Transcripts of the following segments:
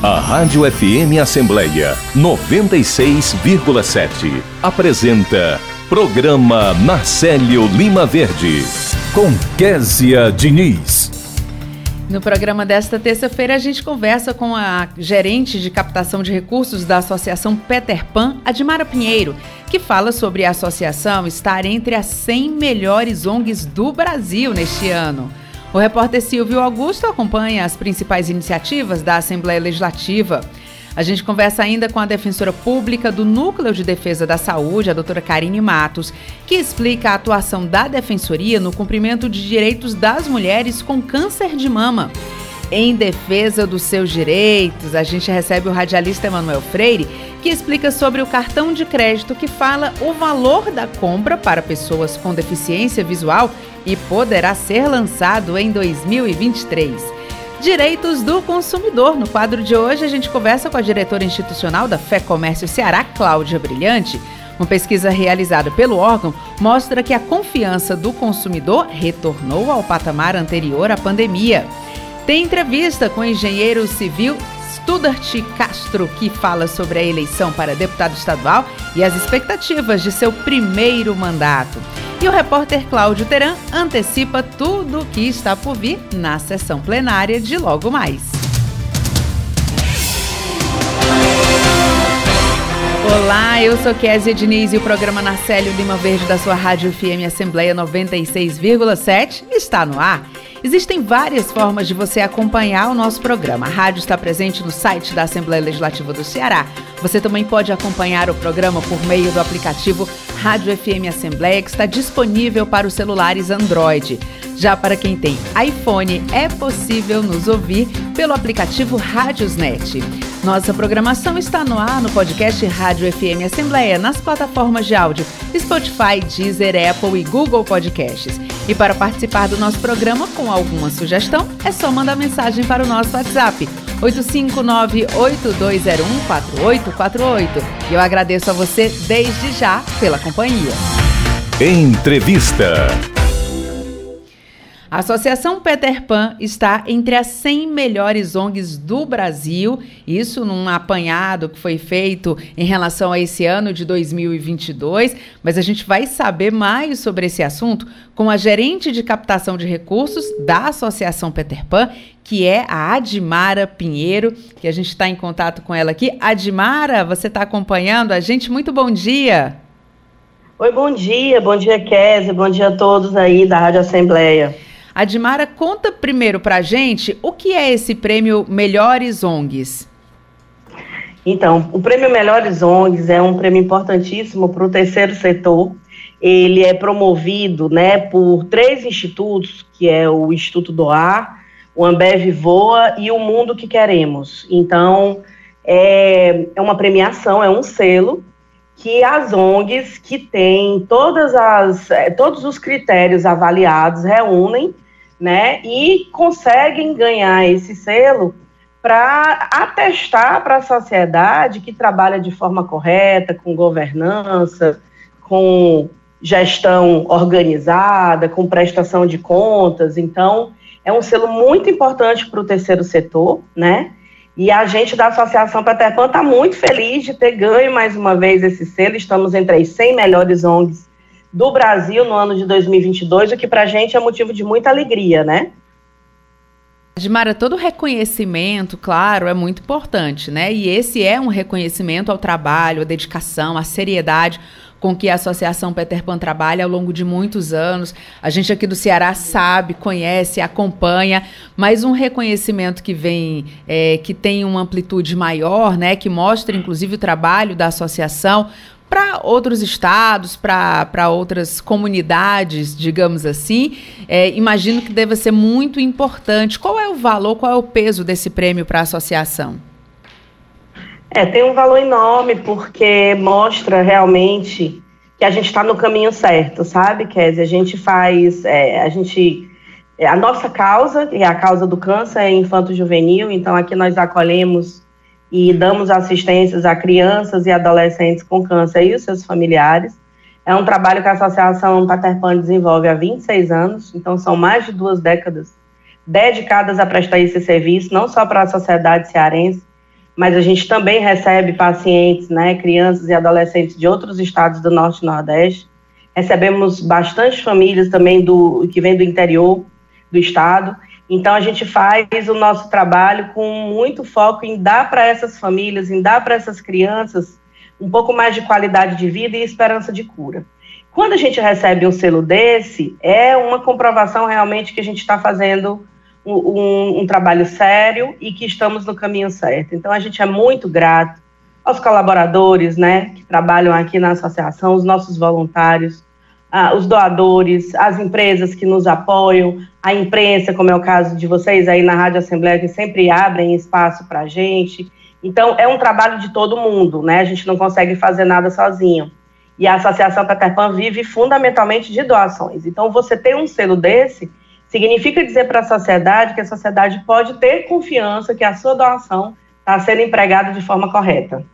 A Rádio FM Assembleia 96,7 apresenta Programa Marcelo Lima Verde com Késia Diniz. No programa desta terça-feira, a gente conversa com a gerente de captação de recursos da Associação Peter Pan, Admara Pinheiro, que fala sobre a associação estar entre as 100 melhores ONGs do Brasil neste ano. O repórter Silvio Augusto acompanha as principais iniciativas da Assembleia Legislativa. A gente conversa ainda com a defensora pública do Núcleo de Defesa da Saúde, a doutora Karine Matos, que explica a atuação da defensoria no cumprimento de direitos das mulheres com câncer de mama. Em defesa dos seus direitos, a gente recebe o radialista Emanuel Freire, que explica sobre o cartão de crédito que fala o valor da compra para pessoas com deficiência visual e poderá ser lançado em 2023. Direitos do Consumidor. No quadro de hoje, a gente conversa com a diretora institucional da Fé Comércio Ceará, Cláudia Brilhante. Uma pesquisa realizada pelo órgão mostra que a confiança do consumidor retornou ao patamar anterior à pandemia. Tem entrevista com o engenheiro civil Studart Castro, que fala sobre a eleição para deputado estadual e as expectativas de seu primeiro mandato. E o repórter Cláudio Teran antecipa tudo o que está por vir na sessão plenária de logo mais. Olá, eu sou Kézia Diniz e o programa Narcélio Lima Verde da sua Rádio FM Assembleia 96,7 está no ar. Existem várias formas de você acompanhar o nosso programa. A rádio está presente no site da Assembleia Legislativa do Ceará. Você também pode acompanhar o programa por meio do aplicativo Rádio FM Assembleia, que está disponível para os celulares Android. Já para quem tem iPhone, é possível nos ouvir pelo aplicativo Rádiosnet. Nossa programação está no ar no podcast Rádio FM Assembleia, nas plataformas de áudio Spotify, Deezer, Apple e Google Podcasts. E para participar do nosso programa com alguma sugestão, é só mandar mensagem para o nosso WhatsApp 859-8201-4848. E eu agradeço a você desde já pela companhia. Entrevista. A Associação Peter Pan está entre as 100 melhores ONGs do Brasil, isso num apanhado que foi feito em relação a esse ano de 2022, mas a gente vai saber mais sobre esse assunto com a gerente de captação de recursos da Associação Peter Pan, que é a Admara Pinheiro, que a gente está em contato com ela aqui. Admara, você está acompanhando a gente? Muito bom dia! Oi, bom dia, bom dia, Kézia, bom dia a todos aí da Rádio Assembleia. Admara, conta primeiro para a gente o que é esse prêmio Melhores ONGs. Então, o prêmio Melhores ONGs é um prêmio importantíssimo para o terceiro setor. Ele é promovido né, por três institutos, que é o Instituto do Ar, o Ambev Voa e o Mundo que Queremos. Então, é, é uma premiação, é um selo que as ONGs que têm todas as, é, todos os critérios avaliados reúnem né? E conseguem ganhar esse selo para atestar para a sociedade que trabalha de forma correta, com governança, com gestão organizada, com prestação de contas. Então, é um selo muito importante para o terceiro setor, né? E a gente da Associação Peter está muito feliz de ter ganho mais uma vez esse selo. Estamos entre as 100 melhores ONGs do Brasil no ano de 2022, o que para a gente é motivo de muita alegria, né? Edmara, todo reconhecimento, claro, é muito importante, né? E esse é um reconhecimento ao trabalho, à dedicação, à seriedade com que a Associação Peter Pan trabalha ao longo de muitos anos. A gente aqui do Ceará sabe, conhece, acompanha, mas um reconhecimento que vem, é, que tem uma amplitude maior, né? Que mostra, inclusive, o trabalho da associação para outros estados, para outras comunidades, digamos assim, é, imagino que deva ser muito importante. Qual é o valor, qual é o peso desse prêmio para a associação? É, tem um valor enorme, porque mostra realmente que a gente está no caminho certo, sabe, Kézia? A gente faz, é, a gente, é, a nossa causa, que é a causa do câncer é infanto-juvenil, então aqui nós acolhemos e damos assistências a crianças e adolescentes com câncer e os seus familiares. É um trabalho que a Associação Peter Pan desenvolve há 26 anos, então são mais de duas décadas dedicadas a prestar esse serviço, não só para a sociedade cearense, mas a gente também recebe pacientes, né, crianças e adolescentes de outros estados do Norte e Nordeste. Recebemos bastante famílias também do que vêm do interior do estado. Então a gente faz o nosso trabalho com muito foco em dar para essas famílias, em dar para essas crianças um pouco mais de qualidade de vida e esperança de cura. Quando a gente recebe um selo desse, é uma comprovação realmente que a gente está fazendo um, um, um, trabalho sério e que estamos no caminho certo. Então, a gente é muito grato aos colaboradores, né, que trabalham aqui na associação, os nossos voluntários, ah, os doadores, as empresas que nos apoiam, a imprensa, como é o caso de vocês aí na Rádio Assembleia, que sempre abrem espaço para a gente. Então, é um trabalho de todo mundo, né? A gente não consegue fazer nada sozinho. E a Associação Peter vive fundamentalmente de doações. Então, você ter um selo desse significa dizer para a sociedade que a sociedade pode ter confiança que a sua doação está sendo empregada de forma correta.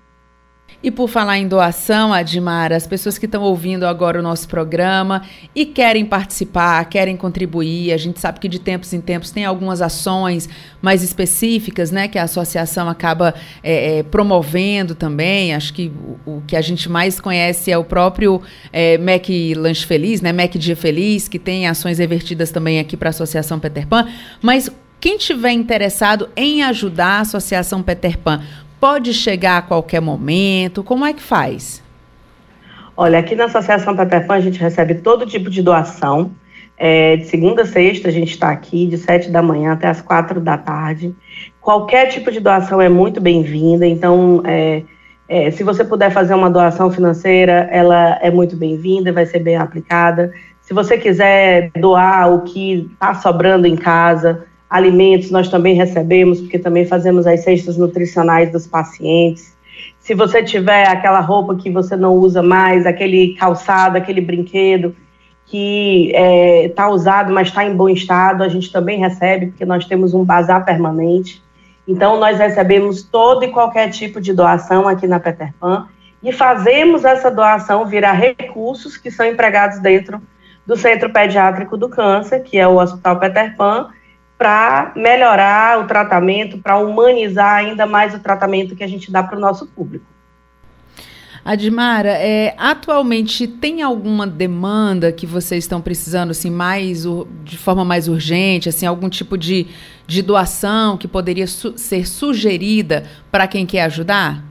E por falar em doação, Admar, as pessoas que estão ouvindo agora o nosso programa e querem participar, querem contribuir, a gente sabe que de tempos em tempos tem algumas ações mais específicas, né, que a associação acaba é, é, promovendo também. Acho que o, o, que a gente mais conhece é o próprio é, Mac Lanche Feliz, né, Mac Dia Feliz, que tem ações revertidas também aqui para a Associação Peter Pan. Mas quem tiver interessado em ajudar a Associação Peter Pan, pode chegar a qualquer momento? Como é que faz? Olha, aqui na Associação Pan a gente recebe todo tipo de doação. É, de segunda a sexta a gente está aqui, de sete da manhã até as quatro da tarde. Qualquer tipo de doação é muito bem-vinda, então é, é, se você puder fazer uma doação financeira, ela é muito bem-vinda, vai ser bem aplicada. Se você quiser doar o que está sobrando em casa, alimentos nós também recebemos, porque também fazemos as cestas nutricionais dos pacientes. Se você tiver aquela roupa que você não usa mais, aquele calçado, aquele brinquedo que está é, usado, mas está em bom estado, a gente também recebe, porque nós temos um bazar permanente. Então, nós recebemos todo e qualquer tipo de doação aqui na Peter Pan e fazemos essa doação virar recursos que são empregados dentro do Centro Pediátrico do Câncer, que é o Hospital Peter Pan, para melhorar o tratamento, para humanizar ainda mais o tratamento que a gente dá para o nosso público. Admara, é, atualmente tem alguma demanda que vocês estão precisando assim mais de forma mais urgente, assim algum tipo de, de doação que poderia su ser sugerida para quem quer ajudar?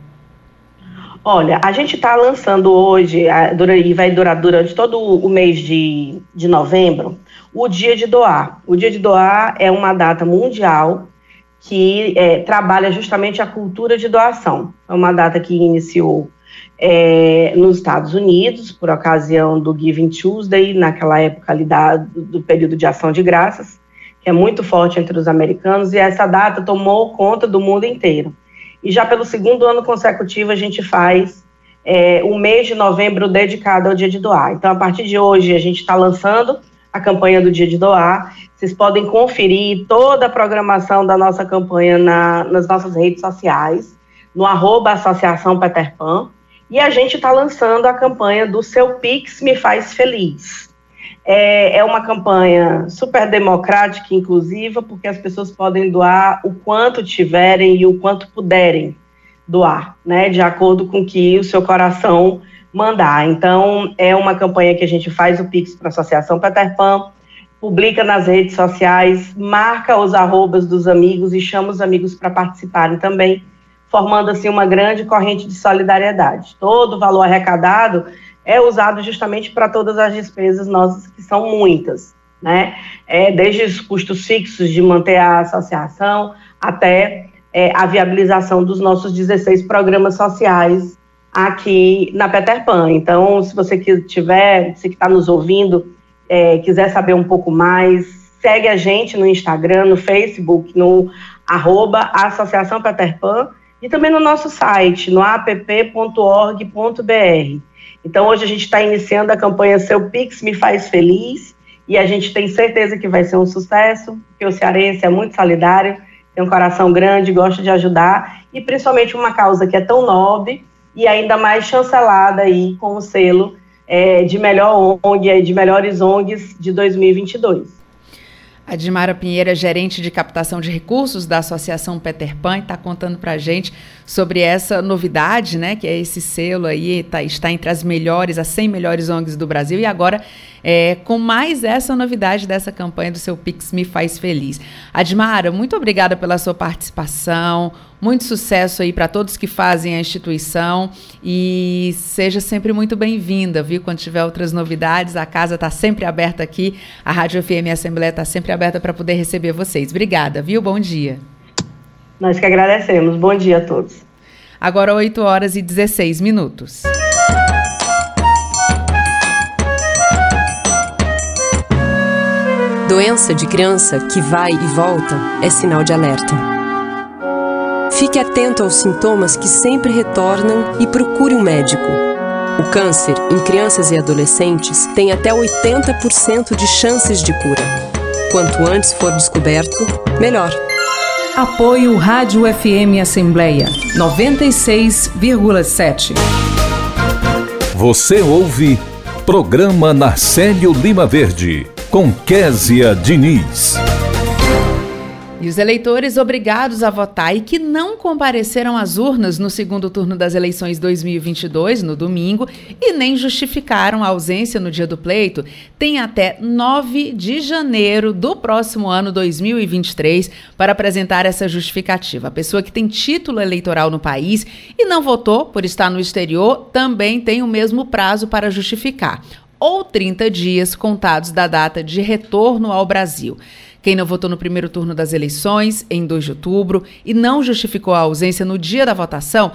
Olha, a gente está lançando hoje, a, dura, e vai durar durante todo o mês de, de novembro, o Dia de Doar. O Dia de Doar é uma data mundial que é, trabalha justamente a cultura de doação. É uma data que iniciou é, nos Estados Unidos, por ocasião do Giving Tuesday, naquela época ali da, do, do período de ação de graças, que é muito forte entre os americanos, e essa data tomou conta do mundo inteiro. E já pelo segundo ano consecutivo a gente faz é, o mês de novembro dedicado ao Dia de Doar. Então, a partir de hoje, a gente está lançando a campanha do Dia de Doar. Vocês podem conferir toda a programação da nossa campanha na, nas nossas redes sociais, no arroba Associação Peter Pan. E a gente está lançando a campanha do Seu Pix Me Faz Feliz. É, é uma campanha super democrática inclusiva, porque as pessoas podem doar o quanto tiverem e o quanto puderem doar, né, de acordo com que o seu coração mandar. Então, é uma campanha que a gente faz o Pix para a Associação Peter publica nas redes sociais, marca os arrobas dos amigos e chama os amigos para participarem também, formando assim uma grande corrente de solidariedade. Todo o valor arrecadado é usado justamente para todas as despesas nossas, que são muitas, né? É, desde os custos fixos de manter a associação até é, a viabilização dos nossos 16 programas sociais aqui na Peter Pan. Então, se você tiver, se está nos ouvindo, é, quiser saber um pouco mais, segue a gente no Instagram, no Facebook, no arroba Associação Peter Pan e também no nosso site, no app.org.br. Então, hoje a gente está iniciando a campanha Seu Pix Me Faz Feliz e a gente tem certeza que vai ser um sucesso, porque o cearense é muito solidário, tem um coração grande, gosta de ajudar e principalmente uma causa que é tão nobre e ainda mais chancelada aí com o selo é, de melhor ONG, de melhores ONGs de 2022. A Dimara Pinheiro é gerente de captação de recursos da Associação Peter Pan está contando para a gente sobre essa novidade, né? Que é esse selo aí, tá, está entre as melhores, as 100 melhores ONGs do Brasil. E agora, é, com mais essa novidade dessa campanha do seu Pix Me Faz Feliz. Admara, muito obrigada pela sua participação. Muito sucesso aí para todos que fazem a instituição e seja sempre muito bem-vinda, viu? Quando tiver outras novidades, a casa está sempre aberta aqui, a Rádio FM Assembleia está sempre aberta para poder receber vocês. Obrigada, viu? Bom dia. Nós que agradecemos. Bom dia a todos. Agora 8 horas e 16 minutos. Doença de criança que vai e volta é sinal de alerta. Fique atento aos sintomas que sempre retornam e procure um médico. O câncer em crianças e adolescentes tem até 80% de chances de cura. Quanto antes for descoberto, melhor. Apoio Rádio FM Assembleia 96,7. Você ouve Programa Narcélio Lima Verde com Késia Diniz. E os eleitores obrigados a votar e que não compareceram às urnas no segundo turno das eleições 2022, no domingo, e nem justificaram a ausência no dia do pleito, têm até 9 de janeiro do próximo ano 2023 para apresentar essa justificativa. A pessoa que tem título eleitoral no país e não votou por estar no exterior também tem o mesmo prazo para justificar, ou 30 dias contados da data de retorno ao Brasil. Quem não votou no primeiro turno das eleições, em 2 de outubro, e não justificou a ausência no dia da votação,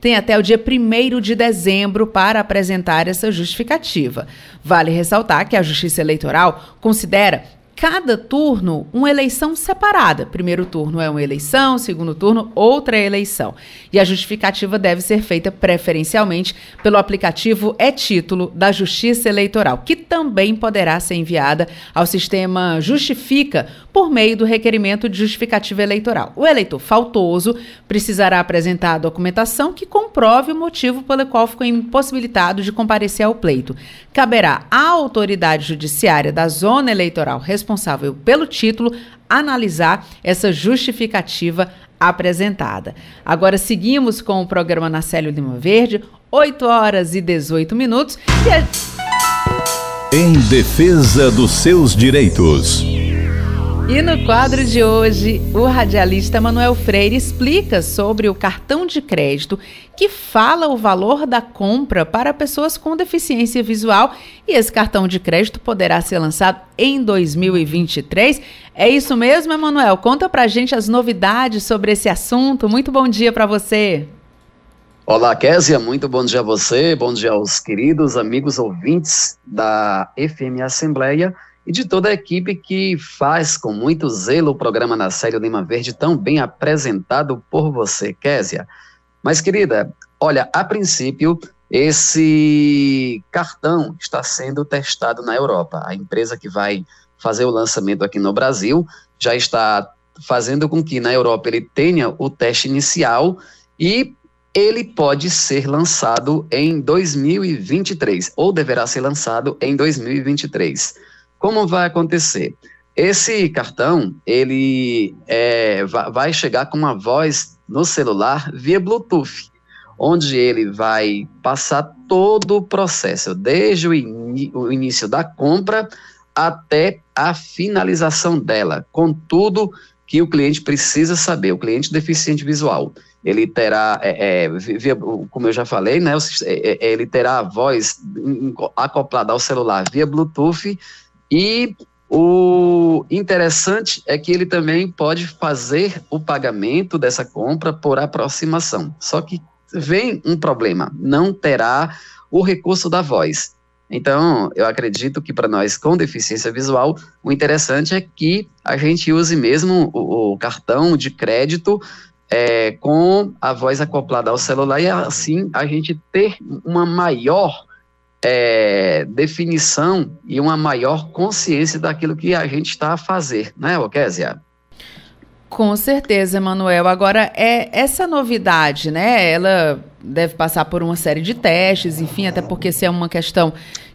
tem até o dia 1 de dezembro para apresentar essa justificativa. Vale ressaltar que a Justiça Eleitoral considera cada turno uma eleição separada. Primeiro turno é uma eleição, segundo turno, outra eleição. E a justificativa deve ser feita preferencialmente pelo aplicativo e-título da Justiça Eleitoral, que também poderá ser enviada ao sistema Justifica por meio do requerimento de justificativa eleitoral. O eleitor faltoso precisará apresentar a documentação que comprove o motivo pelo qual ficou impossibilitado de comparecer ao pleito. Caberá à autoridade judiciária da zona eleitoral responsável pelo título analisar essa justificativa apresentada. Agora seguimos com o programa Nacélio Lima Verde, 8 horas e 18 minutos. E a... Em defesa dos seus direitos. E no quadro de hoje, o radialista Manuel Freire explica sobre o cartão de crédito que fala o valor da compra para pessoas com deficiência visual e esse cartão de crédito poderá ser lançado em 2023. É isso mesmo, Emanuel? Conta pra gente as novidades sobre esse assunto. Muito bom dia para você. Olá, Késia, muito bom dia a você, bom dia aos queridos amigos ouvintes da FM Assembleia e de toda a equipe que faz com muito zelo o programa na série Lima Verde, tão bem apresentado por você, Késia. Mas, querida, olha, a princípio, esse cartão está sendo testado na Europa. A empresa que vai fazer o lançamento aqui no Brasil já está fazendo com que na Europa ele tenha o teste inicial e ele pode ser lançado em 2023, ou deverá ser lançado em 2023. Como vai acontecer? Esse cartão, ele é, vai chegar com uma voz no celular via Bluetooth, onde ele vai passar todo o processo, desde o, in o início da compra até a finalização dela, com tudo que o cliente precisa saber, o cliente deficiente visual. Ele terá, é, é, via, como eu já falei, né, é, é, ele terá a voz acoplada ao celular via Bluetooth e o interessante é que ele também pode fazer o pagamento dessa compra por aproximação. Só que vem um problema, não terá o recurso da voz. Então, eu acredito que para nós com deficiência visual, o interessante é que a gente use mesmo o, o cartão de crédito é, com a voz acoplada ao celular e assim a gente ter uma maior é, definição e uma maior consciência daquilo que a gente está a fazer, né, Okésia? Com certeza, Emanuel. Agora, é essa novidade, né? Ela deve passar por uma série de testes, enfim, até porque se é uma questão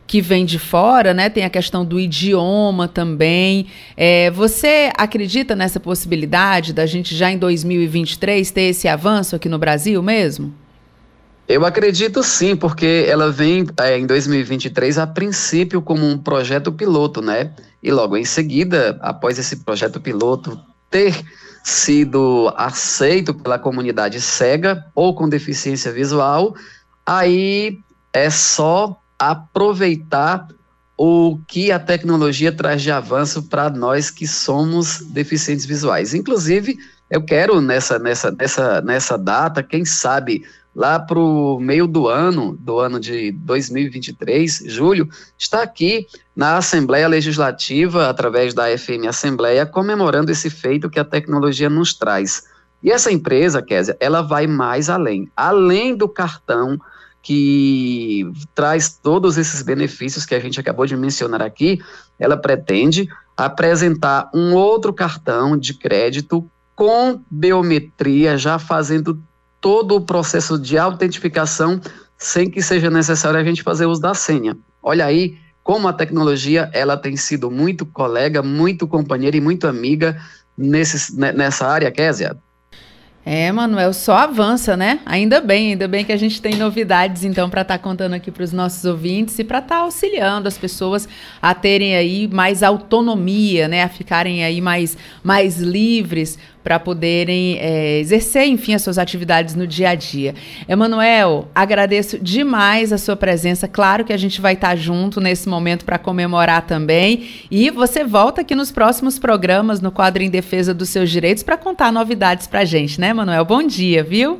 que vem de fora, né? Tem a questão do idioma também. É, você acredita nessa possibilidade da gente já em 2023 ter esse avanço aqui no Brasil mesmo? Eu acredito sim, porque ela vem é, em 2023 a princípio como um projeto piloto, né? E logo em seguida, após esse projeto piloto ter sido aceito pela comunidade cega ou com deficiência visual, aí é só aproveitar o que a tecnologia traz de avanço para nós que somos deficientes visuais. Inclusive, eu quero nessa, nessa, nessa, nessa data, quem sabe lá para o meio do ano, do ano de 2023, julho, está aqui na Assembleia Legislativa, através da FM Assembleia, comemorando esse feito que a tecnologia nos traz. E essa empresa, Késia, ela vai mais além. Além do cartão que traz todos esses benefícios que a gente acabou de mencionar aqui, ela pretende apresentar um outro cartão de crédito com biometria, já fazendo todo o processo de autentificação sem que seja necessário a gente fazer uso da senha. Olha aí como a tecnologia ela tem sido muito colega, muito companheira e muito amiga nesse, nessa área, Késia. É, Manuel, só avança, né? Ainda bem, ainda bem que a gente tem novidades, então, para estar tá contando aqui para os nossos ouvintes e para estar tá auxiliando as pessoas a terem aí mais autonomia, né? A ficarem aí mais, mais livres para poderem é, exercer, enfim, as suas atividades no dia a dia. Emanuel, agradeço demais a sua presença. Claro que a gente vai estar junto nesse momento para comemorar também. E você volta aqui nos próximos programas no quadro em defesa dos seus direitos para contar novidades para gente, né, Emanuel? Bom dia, viu?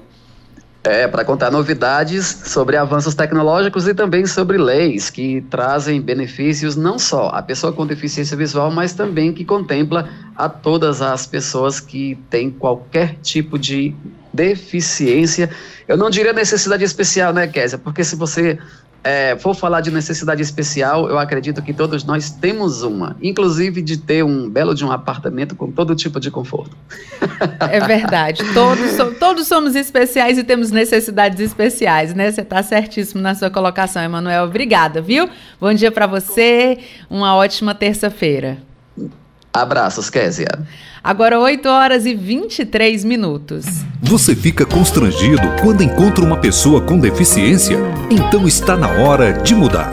É, para contar novidades sobre avanços tecnológicos e também sobre leis que trazem benefícios não só à pessoa com deficiência visual, mas também que contempla a todas as pessoas que têm qualquer tipo de deficiência. Eu não diria necessidade especial, né, Késia? Porque se você é, for falar de necessidade especial, eu acredito que todos nós temos uma, inclusive de ter um belo de um apartamento com todo tipo de conforto. É verdade, todos, so, todos somos especiais e temos necessidades especiais, né? Você está certíssimo na sua colocação, Emanuel. Obrigada, viu? Bom dia para você, uma ótima terça-feira. Abraços, Késia. Agora 8 horas e 23 minutos. Você fica constrangido quando encontra uma pessoa com deficiência? Então está na hora de mudar.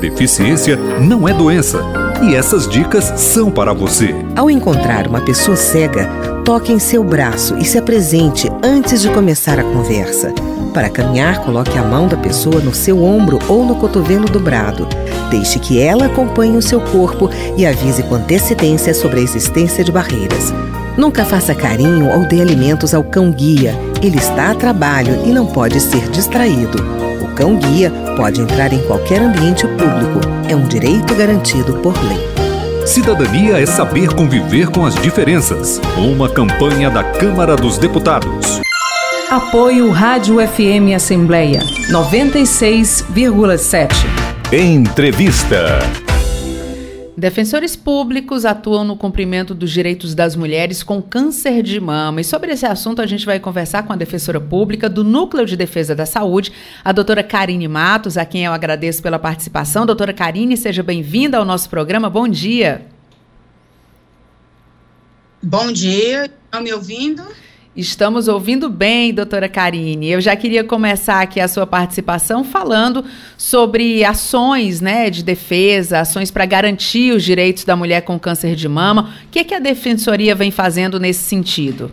Deficiência não é doença. E essas dicas são para você. Ao encontrar uma pessoa cega, toque em seu braço e se apresente antes de começar a conversa. Para caminhar, coloque a mão da pessoa no seu ombro ou no cotovelo dobrado. Deixe que ela acompanhe o seu corpo e avise com antecedência sobre a existência de barreiras. Nunca faça carinho ou dê alimentos ao cão-guia. Ele está a trabalho e não pode ser distraído. O cão-guia pode entrar em qualquer ambiente público. É um direito garantido por lei. Cidadania é saber conviver com as diferenças. Uma campanha da Câmara dos Deputados. Apoio Rádio FM Assembleia 96,7. Entrevista. Defensores públicos atuam no cumprimento dos direitos das mulheres com câncer de mama. E sobre esse assunto a gente vai conversar com a defensora pública do Núcleo de Defesa da Saúde, a doutora Karine Matos, a quem eu agradeço pela participação. Doutora Karine, seja bem-vinda ao nosso programa. Bom dia. Bom dia. Estão me ouvindo? Estamos ouvindo bem, doutora Karine. Eu já queria começar aqui a sua participação falando sobre ações né, de defesa, ações para garantir os direitos da mulher com câncer de mama. O que, é que a Defensoria vem fazendo nesse sentido?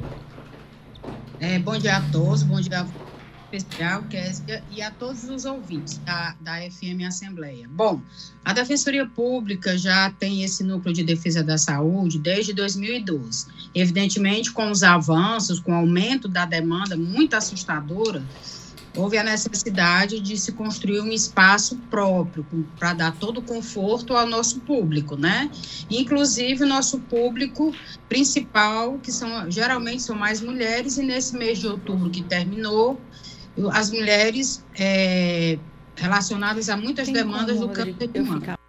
É, bom dia a todos, bom dia a especial, Késia, e a todos os ouvintes da, da FM Assembleia. Bom, a Defensoria Pública já tem esse núcleo de defesa da saúde desde 2012. Evidentemente, com os avanços, com o aumento da demanda muito assustadora, houve a necessidade de se construir um espaço próprio para dar todo o conforto ao nosso público, né? Inclusive o nosso público principal, que são geralmente são mais mulheres, e nesse mês de outubro que terminou, as mulheres é, relacionadas a muitas Tem demandas como, do campo de mama.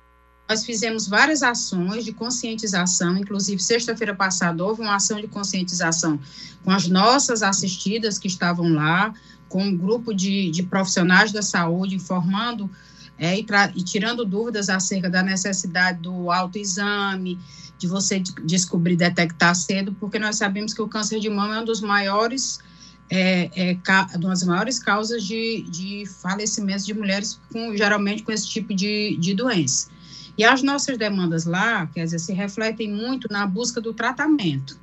Nós fizemos várias ações de conscientização, inclusive sexta-feira passada houve uma ação de conscientização com as nossas assistidas que estavam lá, com um grupo de, de profissionais da saúde informando é, e, e, tirando dúvidas acerca da necessidade do autoexame, de você descobrir, detectar cedo, porque nós sabemos que o câncer de mama é um dos maiores, é, é, uma das maiores causas de, de falecimentos de mulheres, com, geralmente com esse tipo de, de doença. E as nossas demandas lá, quer dizer, se refletem muito na busca do tratamento.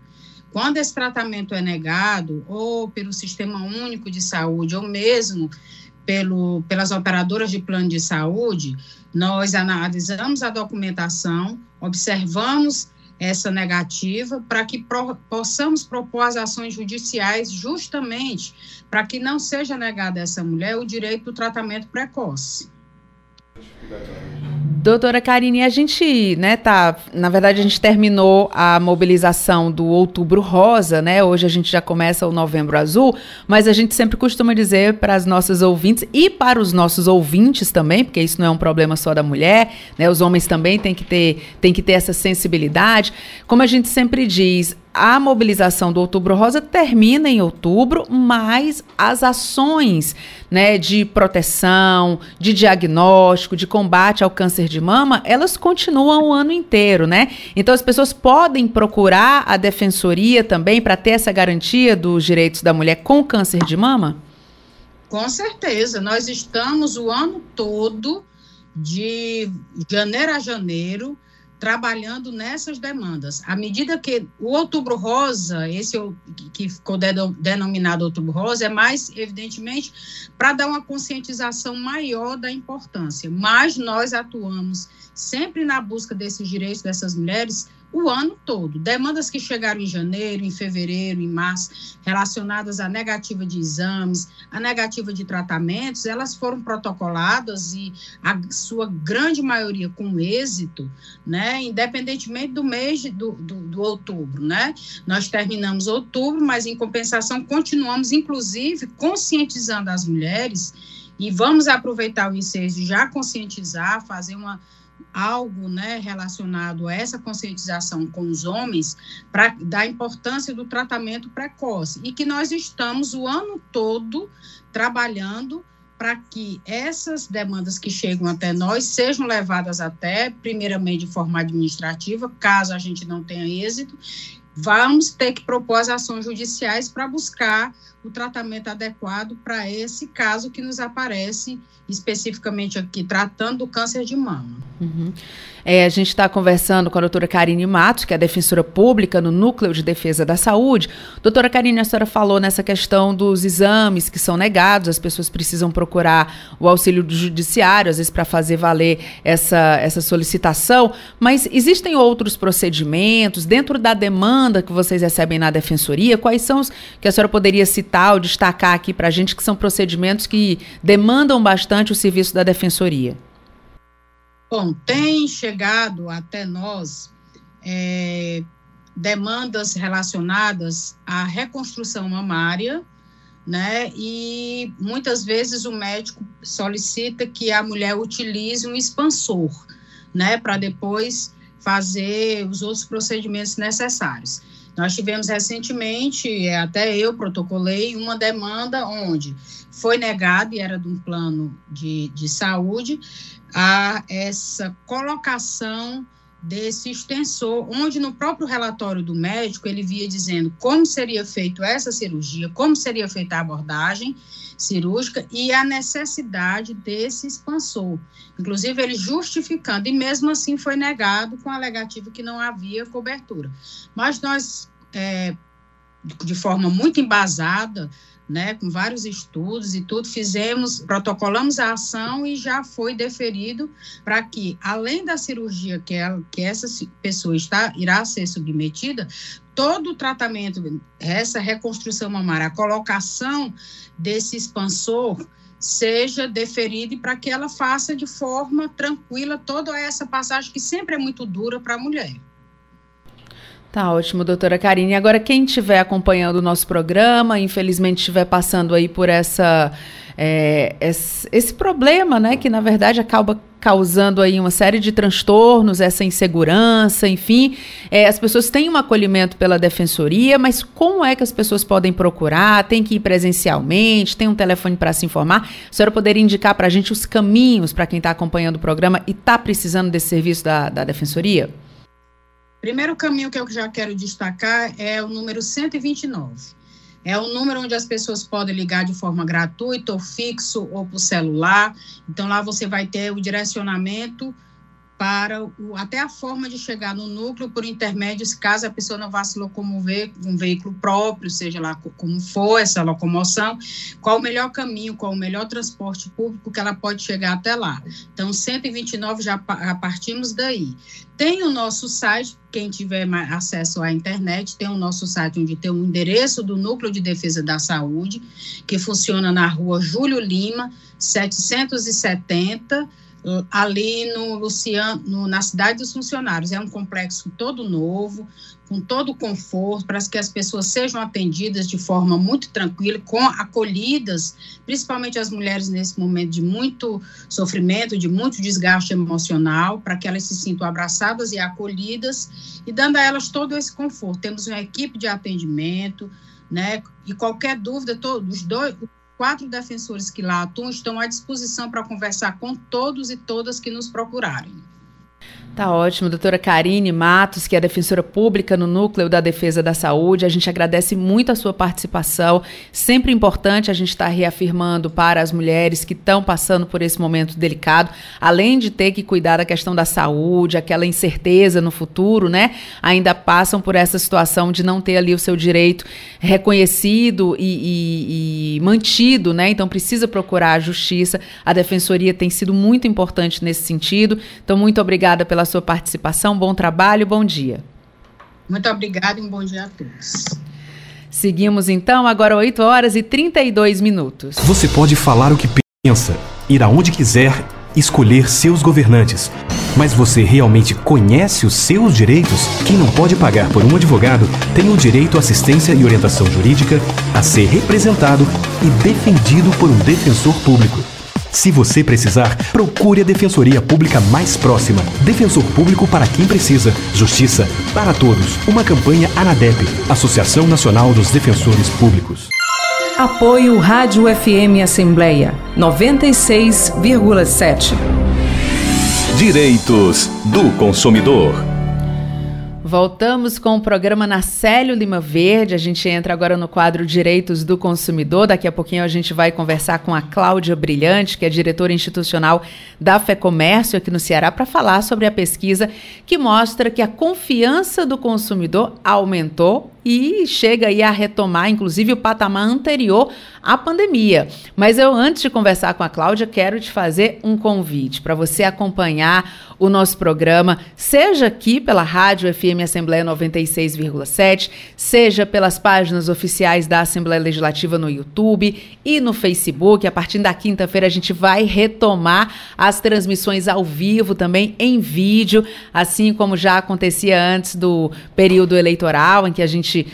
Quando esse tratamento é negado, ou pelo Sistema Único de Saúde, ou mesmo pelo, pelas operadoras de plano de saúde, nós analisamos a documentação, observamos essa negativa para que pro, possamos propor as ações judiciais justamente para que não seja negado a essa mulher o direito do tratamento precoce. Doutora Karine, a gente, né, tá, na verdade a gente terminou a mobilização do Outubro Rosa, né? Hoje a gente já começa o Novembro Azul, mas a gente sempre costuma dizer para as nossas ouvintes e para os nossos ouvintes também, porque isso não é um problema só da mulher, né? Os homens também têm que ter, têm que ter essa sensibilidade. Como a gente sempre diz, a mobilização do Outubro Rosa termina em outubro, mas as ações né, de proteção, de diagnóstico, de combate ao câncer de mama, elas continuam o ano inteiro, né? Então as pessoas podem procurar a defensoria também para ter essa garantia dos direitos da mulher com câncer de mama? Com certeza, nós estamos o ano todo, de janeiro a janeiro, trabalhando nessas demandas. À medida que o Outubro Rosa, esse que ficou denominado Outubro Rosa, é mais, evidentemente, para dar uma conscientização maior da importância. Mas nós atuamos sempre na busca desses direitos dessas mulheres o ano todo. Demandas que chegaram em janeiro, em fevereiro, em março, relacionadas à negativa de exames, à negativa de tratamentos, elas foram protocoladas e a sua grande maioria com êxito, né, independentemente do mês de, do, do, do outubro, né? Nós terminamos outubro, mas em compensação continuamos, inclusive, conscientizando as mulheres e vamos aproveitar o ensejo já conscientizar, fazer uma algo né, relacionado a essa conscientização com os homens para da importância do tratamento precoce. E que nós estamos o ano todo trabalhando para que essas demandas que chegam até nós sejam levadas até, primeiramente de forma administrativa, caso a gente não tenha êxito, vamos ter que propor as ações judiciais para buscar o tratamento adequado para esse caso que nos aparece especificamente aqui, tratando do câncer de mama. Uhum. É, a gente está conversando com a doutora Karine Matos, que é defensora pública no Núcleo de Defesa da Saúde. Doutora Karine, a senhora falou nessa questão dos exames que são negados, as pessoas precisam procurar o auxílio do judiciário, às vezes para fazer valer essa, essa solicitação, mas existem outros procedimentos dentro da demanda que vocês recebem na defensoria? Quais são os que a senhora poderia citar destacar aqui para a gente que são procedimentos que demandam bastante o serviço da defensoria? Bom, tem chegado até nós é, demandas relacionadas à reconstrução mamária, né? E muitas vezes o médico solicita que a mulher utilize um expansor, né? Para depois fazer os outros procedimentos necessários. Nós tivemos recentemente, até eu protocolei, uma demanda onde foi negado, e era de um plano de, de saúde, a essa colocação desse extensor, onde no próprio relatório do médico ele via dizendo como seria feito essa cirurgia, como seria feita a abordagem cirúrgica e a necessidade desse expansor. Inclusive ele justificando, e mesmo assim foi negado com a alegativa que não havia cobertura. Mas nós, é, de forma muito embasada, né, com vários estudos e tudo, fizemos, protocolamos a ação e já foi deferido para que, além da cirurgia que, ela, que essa pessoa está, irá ser submetida, todo o tratamento, essa reconstrução mamária, a colocação desse expansor, seja deferido para que ela faça de forma tranquila toda essa passagem que sempre é muito dura para a mulher. Tá ótimo, doutora Karine. Agora, quem estiver acompanhando o nosso programa, infelizmente estiver passando aí por essa, é, esse, esse, problema, né, que na verdade acaba causando aí uma série de transtornos, essa insegurança, enfim, é, as pessoas têm um acolhimento pela defensoria, mas como é que as pessoas podem procurar? Tem que ir presencialmente? Tem um telefone para se informar? A senhora poderia indicar para a gente os caminhos para quem está acompanhando o programa e está precisando desse serviço da, da defensoria? Primeiro caminho que eu já quero destacar é o número 129. É o número onde as pessoas podem ligar de forma gratuita, ou fixo, ou por celular. Então, lá você vai ter o direcionamento para o, até a forma de chegar no núcleo por intermédios, caso a pessoa não vá se locomover com um veículo próprio, seja lá como for essa locomoção, qual o melhor caminho, qual o melhor transporte público que ela pode chegar até lá. Então, 129 já, já partimos daí. Tem o nosso site, quem tiver acesso à internet, tem o nosso site onde tem o endereço do Núcleo de Defesa da Saúde, que funciona na rua Júlio Lima, 770, ali no Luciano, na cidade dos funcionários. É um complexo todo novo, com todo o conforto, para que as pessoas sejam atendidas de forma muito tranquila, com acolhidas, principalmente as mulheres nesse momento de muito sofrimento, de muito desgaste emocional, para que elas se sintam abraçadas e acolhidas e dando a elas todo esse conforto. Temos uma equipe de atendimento, né? E qualquer dúvida, todos os dois, quatro defensores que lá atuam estão à disposição para conversar com todos e todas que nos procurarem. Tá ótimo, doutora Karine Matos, que é defensora pública no Núcleo da Defesa da Saúde. A gente agradece muito a sua participação. Sempre importante a gente estar tá reafirmando para as mulheres que estão passando por esse momento delicado, além de ter que cuidar da questão da saúde, aquela incerteza no futuro, né? Ainda passam por essa situação de não ter ali o seu direito reconhecido e, e, e mantido, né? Então precisa procurar a justiça. A defensoria tem sido muito importante nesse sentido. Então, muito obrigada pela sua participação. Bom trabalho, bom dia. Muito obrigada e um bom dia a todos. Seguimos então, agora 8 horas e 32 minutos. Você pode falar o que pensa, ir aonde quiser, escolher seus governantes. Mas você realmente conhece os seus direitos? Quem não pode pagar por um advogado tem o direito à assistência e orientação jurídica, a ser representado e defendido por um defensor público. Se você precisar, procure a Defensoria Pública mais próxima. Defensor Público para quem precisa. Justiça para todos. Uma campanha ANADEP, Associação Nacional dos Defensores Públicos. Apoio Rádio FM Assembleia 96,7. Direitos do consumidor. Voltamos com o programa Nacélio Lima Verde. A gente entra agora no quadro Direitos do Consumidor. Daqui a pouquinho a gente vai conversar com a Cláudia Brilhante, que é diretora institucional da FEComércio aqui no Ceará, para falar sobre a pesquisa que mostra que a confiança do consumidor aumentou e chega aí a retomar, inclusive, o patamar anterior à pandemia. Mas eu, antes de conversar com a Cláudia, quero te fazer um convite para você acompanhar o nosso programa, seja aqui pela Rádio FM Assembleia 96,7, seja pelas páginas oficiais da Assembleia Legislativa no YouTube e no Facebook. A partir da quinta-feira a gente vai retomar as transmissões ao vivo também em vídeo, assim como já acontecia antes do período eleitoral, em que a gente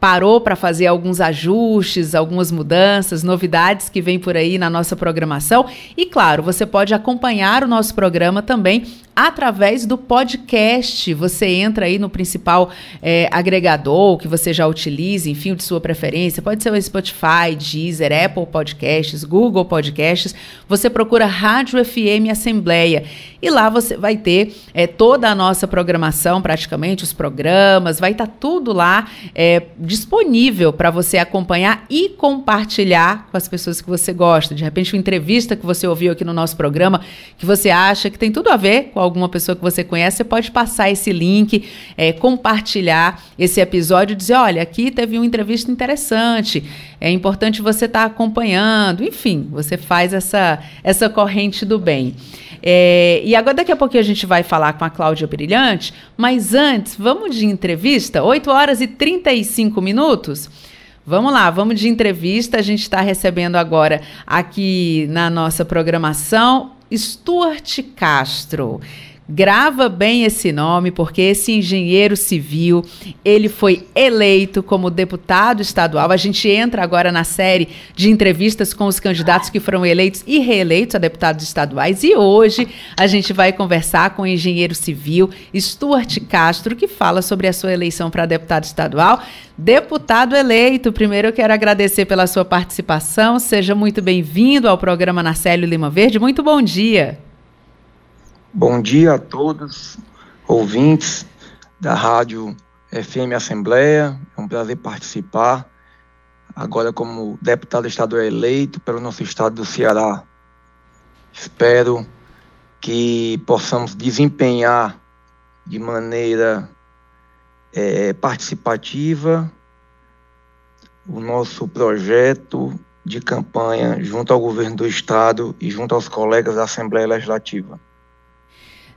parou para fazer alguns ajustes, algumas mudanças, novidades que vem por aí na nossa programação. E claro, você pode acompanhar o nosso programa também através do podcast. Você entra aí no principal é, agregador que você já utilize, enfim, de sua preferência. Pode ser o Spotify, Deezer, Apple Podcasts, Google Podcasts. Você procura Rádio FM Assembleia e lá você vai ter é, toda a nossa programação, praticamente, os programas, vai estar tá tudo lá é, disponível para você acompanhar e compartilhar com as pessoas que você gosta. De repente, uma entrevista que você ouviu aqui no nosso programa, que você acha que tem tudo a ver com a alguma pessoa que você conhece, você pode passar esse link, é, compartilhar esse episódio dizer: olha, aqui teve uma entrevista interessante, é importante você estar tá acompanhando. Enfim, você faz essa, essa corrente do bem. É, e agora, daqui a pouquinho, a gente vai falar com a Cláudia Brilhante, mas antes, vamos de entrevista? 8 horas e 35 minutos. Vamos lá, vamos de entrevista. A gente está recebendo agora aqui na nossa programação Stuart Castro. Grava bem esse nome, porque esse engenheiro civil, ele foi eleito como deputado estadual. A gente entra agora na série de entrevistas com os candidatos que foram eleitos e reeleitos a deputados estaduais. E hoje a gente vai conversar com o engenheiro civil Stuart Castro, que fala sobre a sua eleição para deputado estadual. Deputado eleito, primeiro eu quero agradecer pela sua participação. Seja muito bem-vindo ao programa Narcélio Lima Verde. Muito bom dia. Bom dia a todos, ouvintes da Rádio FM Assembleia. É um prazer participar. Agora, como deputado estadual eleito pelo nosso estado do Ceará, espero que possamos desempenhar de maneira é, participativa o nosso projeto de campanha junto ao governo do estado e junto aos colegas da Assembleia Legislativa.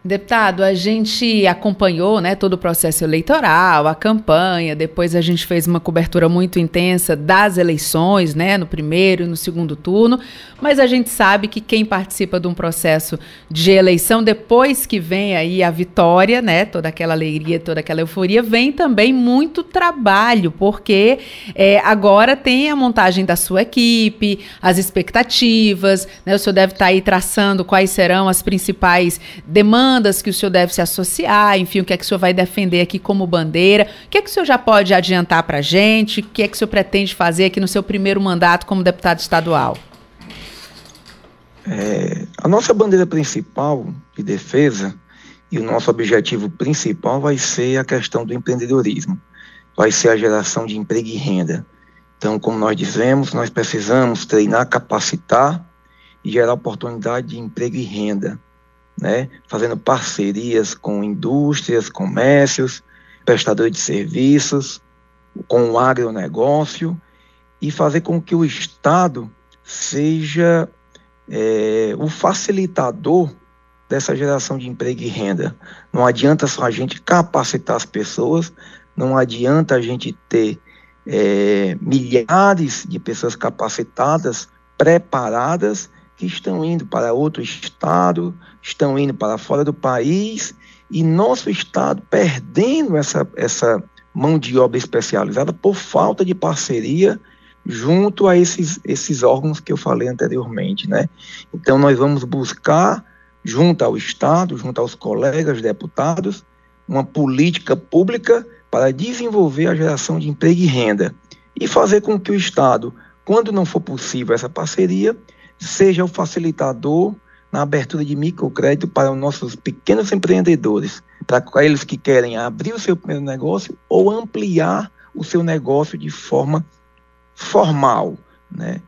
Deputado, a gente acompanhou né, todo o processo eleitoral, a campanha, depois a gente fez uma cobertura muito intensa das eleições, né, no primeiro e no segundo turno, mas a gente sabe que quem participa de um processo de eleição, depois que vem aí a vitória, né, toda aquela alegria, toda aquela euforia, vem também muito trabalho, porque é, agora tem a montagem da sua equipe, as expectativas, né, o senhor deve estar aí traçando quais serão as principais demandas demandas que o senhor deve se associar, enfim, o que é que o senhor vai defender aqui como bandeira, o que é que o senhor já pode adiantar para a gente, o que é que o senhor pretende fazer aqui no seu primeiro mandato como deputado estadual? É, a nossa bandeira principal de defesa e o nosso objetivo principal vai ser a questão do empreendedorismo, vai ser a geração de emprego e renda. Então, como nós dizemos, nós precisamos treinar, capacitar e gerar oportunidade de emprego e renda né, fazendo parcerias com indústrias, comércios, prestadores de serviços, com o agronegócio e fazer com que o Estado seja é, o facilitador dessa geração de emprego e renda. Não adianta só a gente capacitar as pessoas, não adianta a gente ter é, milhares de pessoas capacitadas, preparadas que estão indo para outro estado, estão indo para fora do país e nosso estado perdendo essa, essa mão de obra especializada por falta de parceria junto a esses, esses órgãos que eu falei anteriormente, né? Então nós vamos buscar junto ao estado, junto aos colegas deputados, uma política pública para desenvolver a geração de emprego e renda e fazer com que o estado, quando não for possível essa parceria, seja o facilitador na abertura de microcrédito para os nossos pequenos empreendedores, para aqueles que querem abrir o seu primeiro negócio ou ampliar o seu negócio de forma formal, né?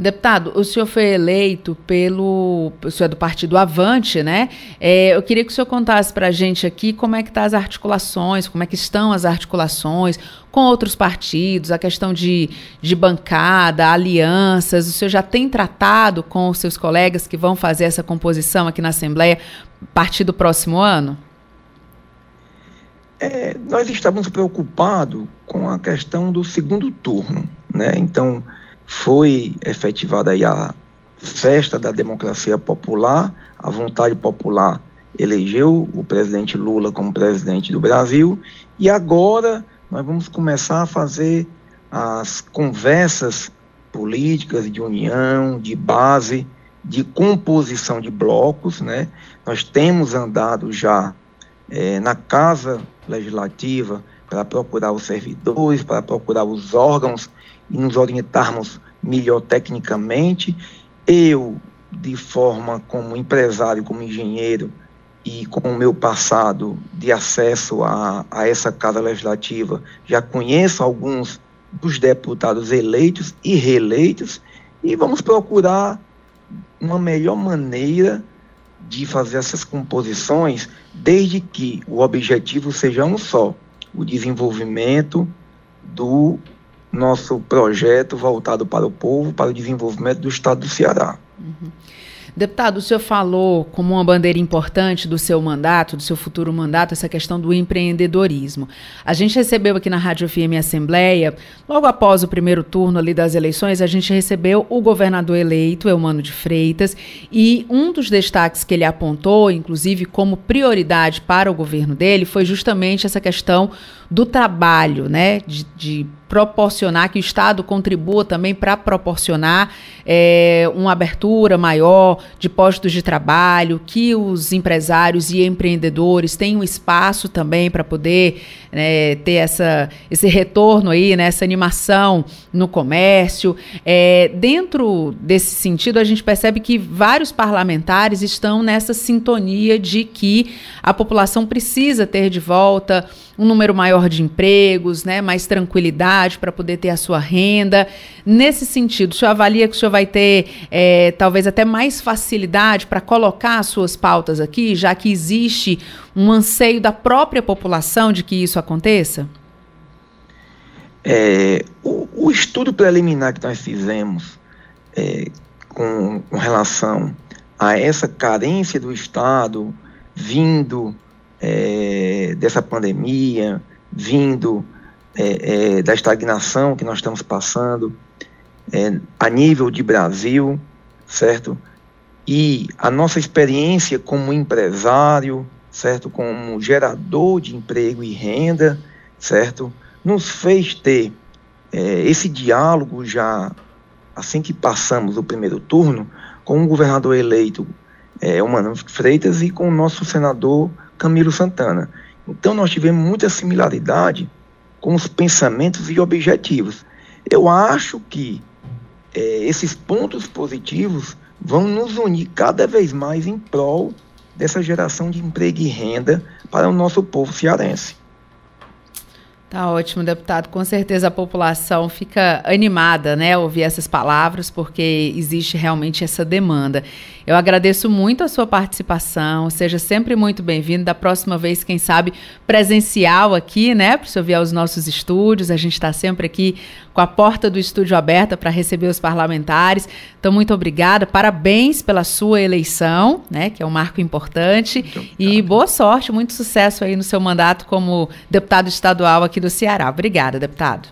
Deputado, o senhor foi eleito pelo. O senhor é do partido Avante, né? É, eu queria que o senhor contasse para a gente aqui como é que estão tá as articulações, como é que estão as articulações com outros partidos, a questão de, de bancada, alianças. O senhor já tem tratado com os seus colegas que vão fazer essa composição aqui na Assembleia a partir do próximo ano? É, nós estávamos preocupados com a questão do segundo turno, né? Então foi efetivada aí a festa da democracia popular, a vontade popular elegeu o presidente Lula como presidente do Brasil e agora nós vamos começar a fazer as conversas políticas de união, de base, de composição de blocos, né? Nós temos andado já é, na Casa Legislativa para procurar os servidores, para procurar os órgãos e nos orientarmos melhor tecnicamente. Eu, de forma como empresário, como engenheiro e com o meu passado de acesso a, a essa casa legislativa, já conheço alguns dos deputados eleitos e reeleitos e vamos procurar uma melhor maneira de fazer essas composições, desde que o objetivo seja um só: o desenvolvimento do nosso projeto voltado para o povo, para o desenvolvimento do estado do Ceará. Uhum. Deputado, o senhor falou como uma bandeira importante do seu mandato, do seu futuro mandato, essa questão do empreendedorismo. A gente recebeu aqui na Rádio FM Assembleia, logo após o primeiro turno ali das eleições, a gente recebeu o governador eleito, Eumano de Freitas, e um dos destaques que ele apontou, inclusive como prioridade para o governo dele, foi justamente essa questão do trabalho, né? De, de proporcionar, que o Estado contribua também para proporcionar é, uma abertura maior de postos de trabalho, que os empresários e empreendedores tenham espaço também para poder né, ter essa, esse retorno aí, né, essa animação no comércio. É, dentro desse sentido, a gente percebe que vários parlamentares estão nessa sintonia de que a população precisa ter de volta um número maior de empregos, né, mais tranquilidade para poder ter a sua renda. Nesse sentido, o senhor avalia que o senhor vai ter é, talvez até mais facilidade para colocar as suas pautas aqui, já que existe um anseio da própria população de que isso aconteça? É, o, o, estudo preliminar que nós fizemos é, com, com relação a essa carência do Estado vindo é, dessa pandemia, vindo é, é, da estagnação que nós estamos passando é, a nível de Brasil, certo? E a nossa experiência como empresário, certo? Como gerador de emprego e renda, certo? Nos fez ter é, esse diálogo já assim que passamos o primeiro turno com o governador eleito é, o Mano Freitas e com o nosso senador Camilo Santana. Então nós tivemos muita similaridade com os pensamentos e objetivos. Eu acho que é, esses pontos positivos vão nos unir cada vez mais em prol dessa geração de emprego e renda para o nosso povo cearense. Tá ótimo, deputado. Com certeza a população fica animada, né, ouvir essas palavras, porque existe realmente essa demanda. Eu agradeço muito a sua participação. Seja sempre muito bem-vindo. Da próxima vez, quem sabe, presencial aqui, né, para você vir aos nossos estúdios. A gente está sempre aqui com a porta do estúdio aberta para receber os parlamentares. Então, muito obrigada. Parabéns pela sua eleição, né, que é um marco importante. E boa sorte, muito sucesso aí no seu mandato como deputado estadual aqui do Ceará. Obrigada, deputado.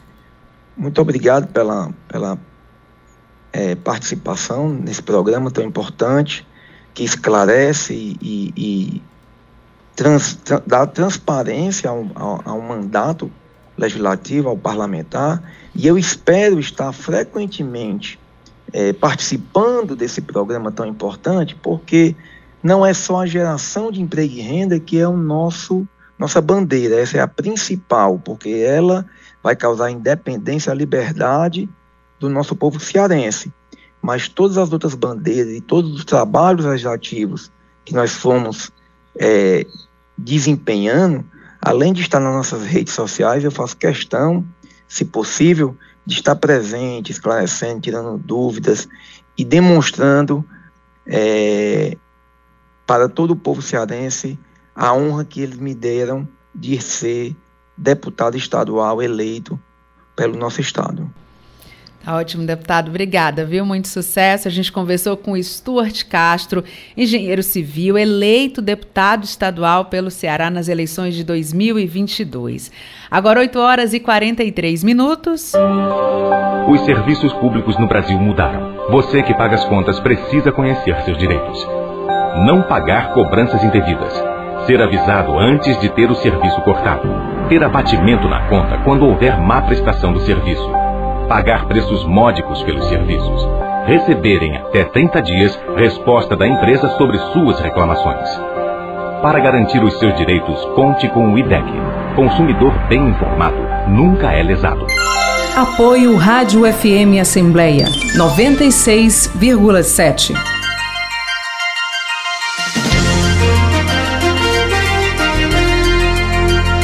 Muito obrigado pela, pela é, participação nesse programa tão importante, que esclarece e, e, e trans, tra, dá transparência ao, ao, ao mandato legislativo, ao parlamentar, e eu espero estar frequentemente é, participando desse programa tão importante, porque não é só a geração de emprego e renda que é o nosso nossa bandeira, essa é a principal, porque ela vai causar independência, liberdade do nosso povo cearense. Mas todas as outras bandeiras e todos os trabalhos legislativos que nós fomos é, desempenhando, além de estar nas nossas redes sociais, eu faço questão, se possível, de estar presente, esclarecendo, tirando dúvidas e demonstrando é, para todo o povo cearense a honra que eles me deram de ser deputado estadual eleito pelo nosso estado. Tá ótimo, deputado. Obrigada, viu? Muito sucesso. A gente conversou com o Stuart Castro, engenheiro civil, eleito deputado estadual pelo Ceará nas eleições de 2022. Agora, 8 horas e 43 minutos. Os serviços públicos no Brasil mudaram. Você que paga as contas precisa conhecer seus direitos. Não pagar cobranças indevidas. Ser avisado antes de ter o serviço cortado. Ter abatimento na conta quando houver má prestação do serviço pagar preços módicos pelos serviços, receberem até 30 dias resposta da empresa sobre suas reclamações. Para garantir os seus direitos, conte com o IDEC. Consumidor bem informado nunca é lesado. Apoio Rádio FM Assembleia 96,7.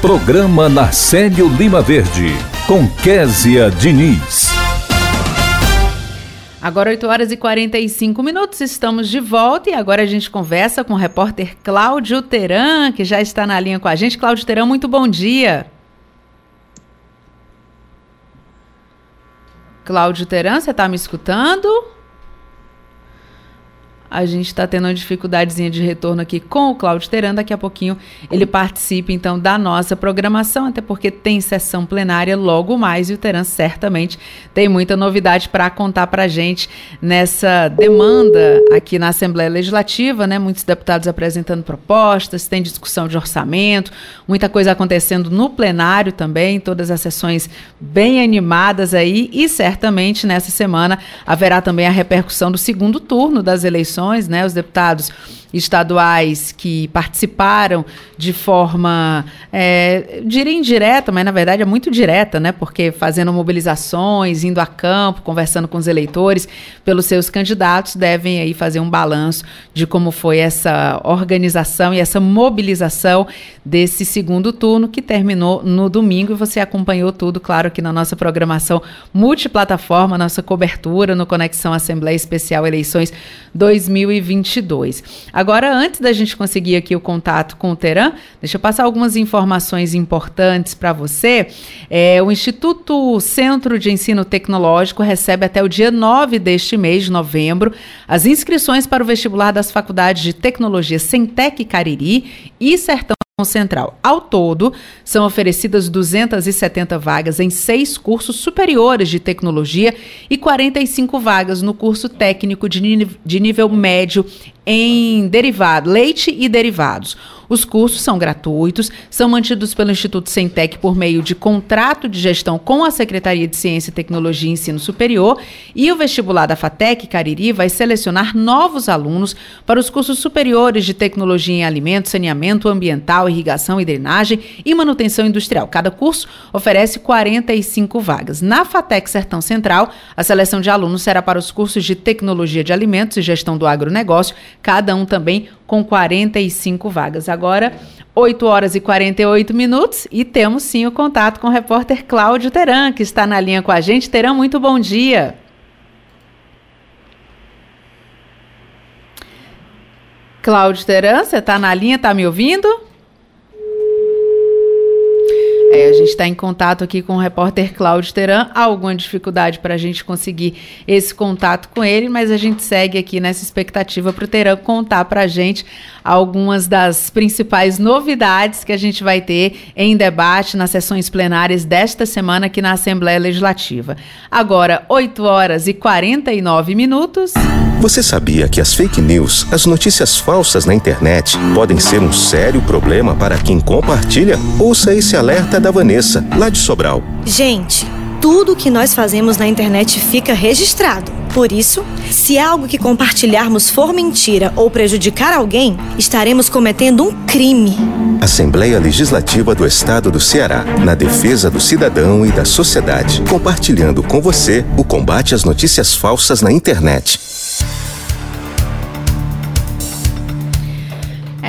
Programa Narcélio Lima Verde, com Késia Diniz. Agora 8 horas e 45 minutos, estamos de volta e agora a gente conversa com o repórter Cláudio Teran, que já está na linha com a gente. Cláudio Teran, muito bom dia. Cláudio Teran, você está me escutando? A gente está tendo uma dificuldadezinha de retorno aqui com o Cláudio Teran. Daqui a pouquinho ele participe, então, da nossa programação, até porque tem sessão plenária logo mais e o Teran certamente tem muita novidade para contar para a gente nessa demanda aqui na Assembleia Legislativa, né? Muitos deputados apresentando propostas, tem discussão de orçamento, muita coisa acontecendo no plenário também, todas as sessões bem animadas aí e certamente nessa semana haverá também a repercussão do segundo turno das eleições né, os deputados estaduais que participaram de forma, é, diria indireta, mas na verdade é muito direta, né? Porque fazendo mobilizações, indo a campo, conversando com os eleitores, pelos seus candidatos, devem aí fazer um balanço de como foi essa organização e essa mobilização desse segundo turno que terminou no domingo e você acompanhou tudo, claro, aqui na nossa programação multiplataforma, nossa cobertura no Conexão Assembleia Especial Eleições 2022. Agora, antes da gente conseguir aqui o contato com o Teran, deixa eu passar algumas informações importantes para você. É, o Instituto Centro de Ensino Tecnológico recebe até o dia 9 deste mês de novembro as inscrições para o vestibular das faculdades de Tecnologia Centec Cariri e Sertão Central. Ao todo, são oferecidas 270 vagas em seis cursos superiores de tecnologia e 45 vagas no curso técnico de, de nível médio em derivado, leite e derivados. Os cursos são gratuitos, são mantidos pelo Instituto Centec por meio de contrato de gestão com a Secretaria de Ciência, Tecnologia e Ensino Superior e o vestibular da FATEC Cariri vai selecionar novos alunos para os cursos superiores de Tecnologia em Alimentos, Saneamento Ambiental, Irrigação e Drenagem e Manutenção Industrial. Cada curso oferece 45 vagas. Na FATEC Sertão Central, a seleção de alunos será para os cursos de Tecnologia de Alimentos e Gestão do Agronegócio, cada um também com 45 vagas. Agora, 8 horas e 48 minutos e temos sim o contato com o repórter Cláudio Teran, que está na linha com a gente. Teran, muito bom dia. Cláudio Teran, você está na linha, está me ouvindo? É, a gente está em contato aqui com o repórter Cláudio Teran. Há alguma dificuldade para a gente conseguir esse contato com ele, mas a gente segue aqui nessa expectativa para o Teran contar para a gente algumas das principais novidades que a gente vai ter em debate nas sessões plenárias desta semana aqui na Assembleia Legislativa. Agora, 8 horas e 49 minutos. Você sabia que as fake news, as notícias falsas na internet, podem ser um sério problema para quem compartilha? Ouça esse alerta da Vanessa, lá de Sobral. Gente, tudo que nós fazemos na internet fica registrado. Por isso, se algo que compartilharmos for mentira ou prejudicar alguém, estaremos cometendo um crime. Assembleia Legislativa do Estado do Ceará, na defesa do cidadão e da sociedade, compartilhando com você o combate às notícias falsas na internet.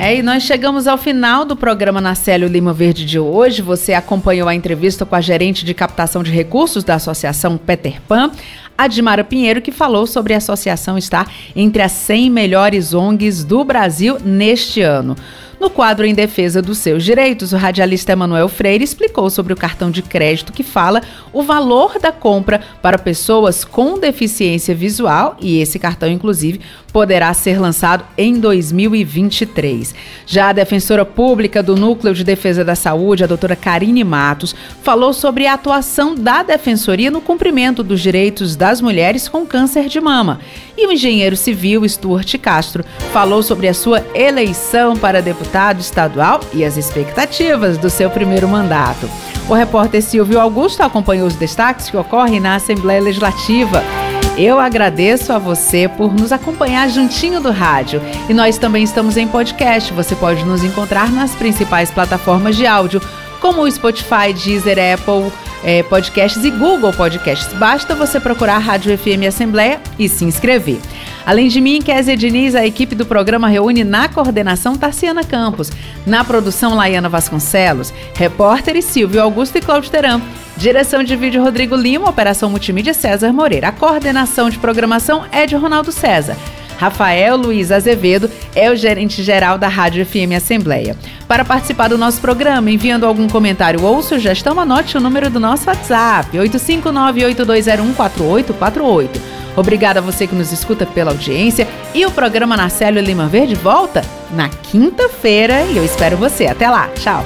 É, e nós chegamos ao final do programa Nacélio Lima Verde de hoje. Você acompanhou a entrevista com a gerente de captação de recursos da Associação Peter Pan, Admara Pinheiro, que falou sobre a associação estar entre as 100 melhores ONGs do Brasil neste ano. No quadro Em Defesa dos Seus Direitos, o radialista Emanuel Freire explicou sobre o cartão de crédito que fala o valor da compra para pessoas com deficiência visual e esse cartão, inclusive, poderá ser lançado em 2023. Já a defensora pública do Núcleo de Defesa da Saúde, a doutora Karine Matos, falou sobre a atuação da defensoria no cumprimento dos direitos das mulheres com câncer de mama. E o engenheiro civil Stuart Castro falou sobre a sua eleição para deputado estadual e as expectativas do seu primeiro mandato. O repórter Silvio Augusto acompanhou os destaques que ocorrem na Assembleia Legislativa. Eu agradeço a você por nos acompanhar juntinho do rádio. E nós também estamos em podcast. Você pode nos encontrar nas principais plataformas de áudio, como o Spotify, Deezer, Apple é, Podcasts e Google Podcasts. Basta você procurar Rádio FM Assembleia e se inscrever. Além de mim, Kézia Diniz, a equipe do programa reúne na coordenação Tarciana Campos, na produção Laiana Vasconcelos, repórteres Silvio Augusto e Cláudio Teram. Direção de vídeo Rodrigo Lima, operação multimídia César Moreira. A coordenação de programação é de Ronaldo César. Rafael Luiz Azevedo é o gerente geral da Rádio FM Assembleia. Para participar do nosso programa, enviando algum comentário ou sugestão, anote o número do nosso WhatsApp: 859-8201-4848. Obrigada a você que nos escuta pela audiência e o programa Narcélio Lima Verde volta na quinta-feira e eu espero você. Até lá, tchau!